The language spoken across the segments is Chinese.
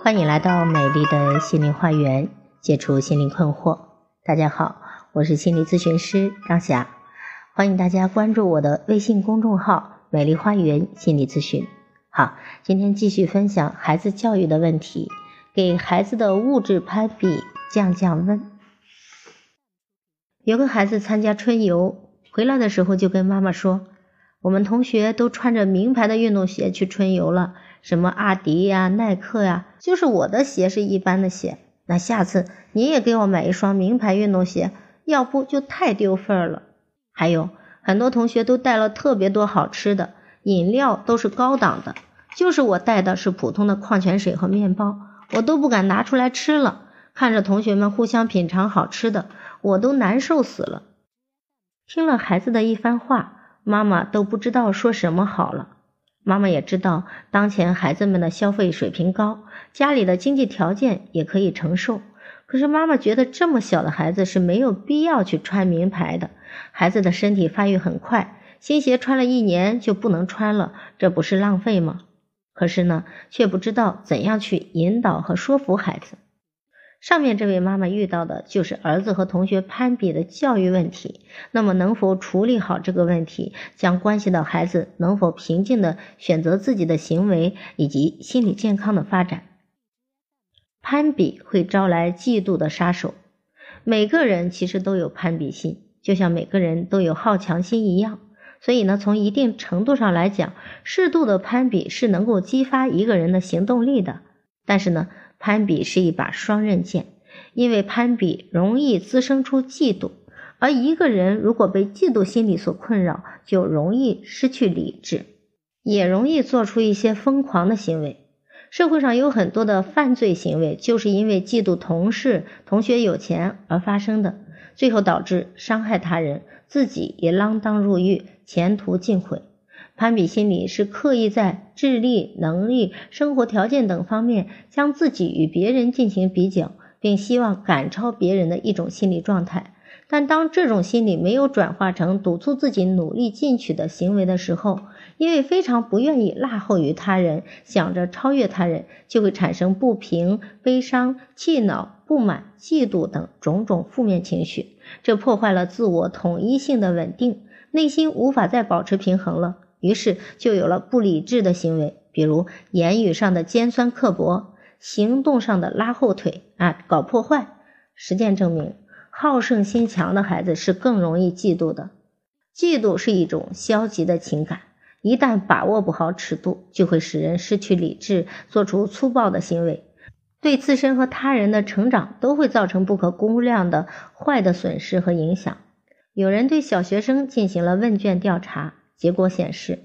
欢迎来到美丽的心灵花园，解除心灵困惑。大家好，我是心理咨询师张霞，欢迎大家关注我的微信公众号“美丽花园心理咨询”。好，今天继续分享孩子教育的问题，给孩子的物质攀比降降温。有个孩子参加春游，回来的时候就跟妈妈说：“我们同学都穿着名牌的运动鞋去春游了。”什么阿迪呀、耐克呀，就是我的鞋是一般的鞋。那下次你也给我买一双名牌运动鞋，要不就太丢份儿了。还有很多同学都带了特别多好吃的，饮料都是高档的，就是我带的是普通的矿泉水和面包，我都不敢拿出来吃了。看着同学们互相品尝好吃的，我都难受死了。听了孩子的一番话，妈妈都不知道说什么好了。妈妈也知道，当前孩子们的消费水平高，家里的经济条件也可以承受。可是妈妈觉得这么小的孩子是没有必要去穿名牌的。孩子的身体发育很快，新鞋穿了一年就不能穿了，这不是浪费吗？可是呢，却不知道怎样去引导和说服孩子。上面这位妈妈遇到的就是儿子和同学攀比的教育问题，那么能否处理好这个问题，将关系到孩子能否平静的选择自己的行为以及心理健康的发展。攀比会招来嫉妒的杀手，每个人其实都有攀比心，就像每个人都有好强心一样。所以呢，从一定程度上来讲，适度的攀比是能够激发一个人的行动力的。但是呢。攀比是一把双刃剑，因为攀比容易滋生出嫉妒，而一个人如果被嫉妒心理所困扰，就容易失去理智，也容易做出一些疯狂的行为。社会上有很多的犯罪行为，就是因为嫉妒同事、同学有钱而发生的，最后导致伤害他人，自己也锒铛入狱，前途尽毁。攀比心理是刻意在智力、能力、生活条件等方面将自己与别人进行比较，并希望赶超别人的一种心理状态。但当这种心理没有转化成督促自己努力进取的行为的时候，因为非常不愿意落后于他人，想着超越他人，就会产生不平、悲伤、气恼、不满、嫉妒等种种负面情绪，这破坏了自我统一性的稳定，内心无法再保持平衡了。于是就有了不理智的行为，比如言语上的尖酸刻薄，行动上的拉后腿啊，搞破坏。实践证明，好胜心强的孩子是更容易嫉妒的。嫉妒是一种消极的情感，一旦把握不好尺度，就会使人失去理智，做出粗暴的行为，对自身和他人的成长都会造成不可估量的坏的损失和影响。有人对小学生进行了问卷调查。结果显示，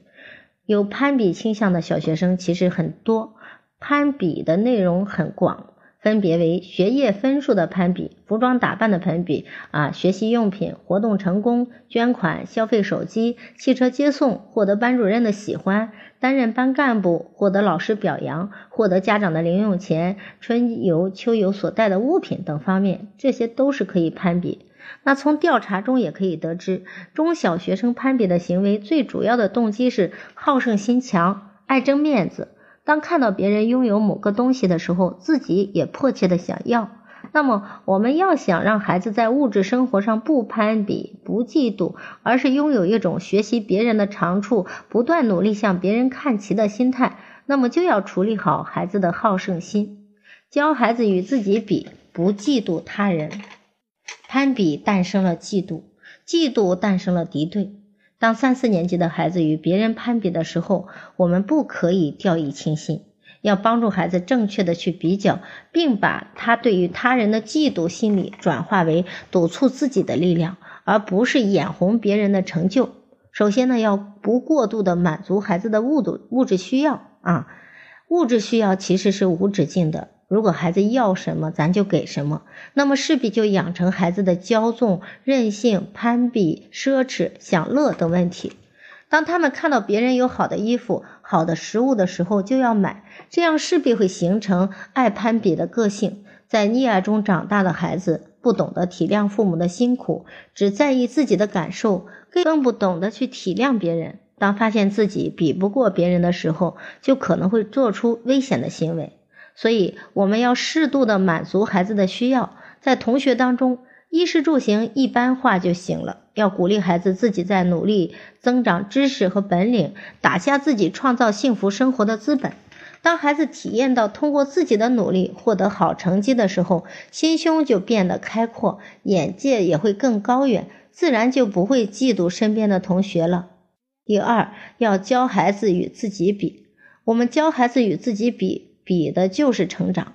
有攀比倾向的小学生其实很多，攀比的内容很广，分别为学业分数的攀比、服装打扮的攀比啊、学习用品、活动成功、捐款、消费手机、汽车接送、获得班主任的喜欢、担任班干部、获得老师表扬、获得家长的零用钱、春游、秋游所带的物品等方面，这些都是可以攀比。那从调查中也可以得知，中小学生攀比的行为最主要的动机是好胜心强，爱争面子。当看到别人拥有某个东西的时候，自己也迫切的想要。那么，我们要想让孩子在物质生活上不攀比、不嫉妒，而是拥有一种学习别人的长处、不断努力向别人看齐的心态，那么就要处理好孩子的好胜心，教孩子与自己比，不嫉妒他人。攀比诞生了嫉妒，嫉妒诞生了敌对。当三四年级的孩子与别人攀比的时候，我们不可以掉以轻心，要帮助孩子正确的去比较，并把他对于他人的嫉妒心理转化为督促自己的力量，而不是眼红别人的成就。首先呢，要不过度的满足孩子的物质物质需要啊，物质需要其实是无止境的。如果孩子要什么，咱就给什么，那么势必就养成孩子的骄纵、任性、攀比、奢侈、享乐等问题。当他们看到别人有好的衣服、好的食物的时候，就要买，这样势必会形成爱攀比的个性。在溺爱中长大的孩子，不懂得体谅父母的辛苦，只在意自己的感受，更不懂得去体谅别人。当发现自己比不过别人的时候，就可能会做出危险的行为。所以我们要适度的满足孩子的需要，在同学当中，衣食住行一般化就行了。要鼓励孩子自己在努力增长知识和本领，打下自己创造幸福生活的资本。当孩子体验到通过自己的努力获得好成绩的时候，心胸就变得开阔，眼界也会更高远，自然就不会嫉妒身边的同学了。第二，要教孩子与自己比。我们教孩子与自己比，比的就是成长。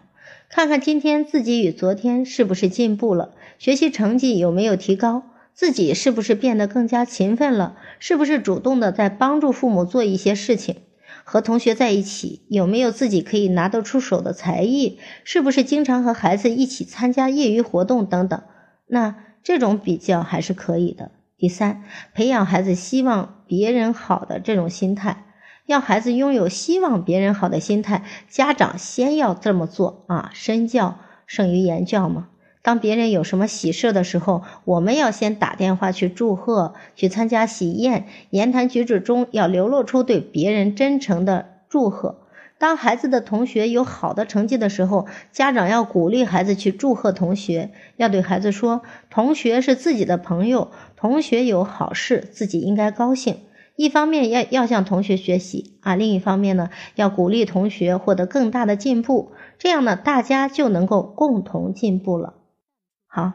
看看今天自己与昨天是不是进步了，学习成绩有没有提高，自己是不是变得更加勤奋了，是不是主动的在帮助父母做一些事情。和同学在一起，有没有自己可以拿得出手的才艺？是不是经常和孩子一起参加业余活动等等？那这种比较还是可以的。第三，培养孩子希望别人好的这种心态，要孩子拥有希望别人好的心态，家长先要这么做啊，身教胜于言教嘛。当别人有什么喜事的时候，我们要先打电话去祝贺，去参加喜宴，言谈举止中要流露出对别人真诚的祝贺。当孩子的同学有好的成绩的时候，家长要鼓励孩子去祝贺同学，要对孩子说，同学是自己的朋友，同学有好事，自己应该高兴。一方面要要向同学学习啊，另一方面呢，要鼓励同学获得更大的进步，这样呢，大家就能够共同进步了。好，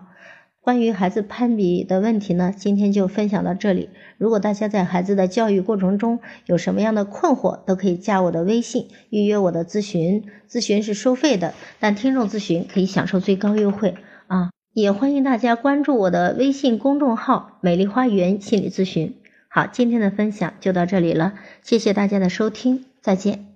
关于孩子攀比的问题呢，今天就分享到这里。如果大家在孩子的教育过程中有什么样的困惑，都可以加我的微信预约我的咨询，咨询是收费的，但听众咨询可以享受最高优惠啊！也欢迎大家关注我的微信公众号“美丽花园心理咨询”。好，今天的分享就到这里了，谢谢大家的收听，再见。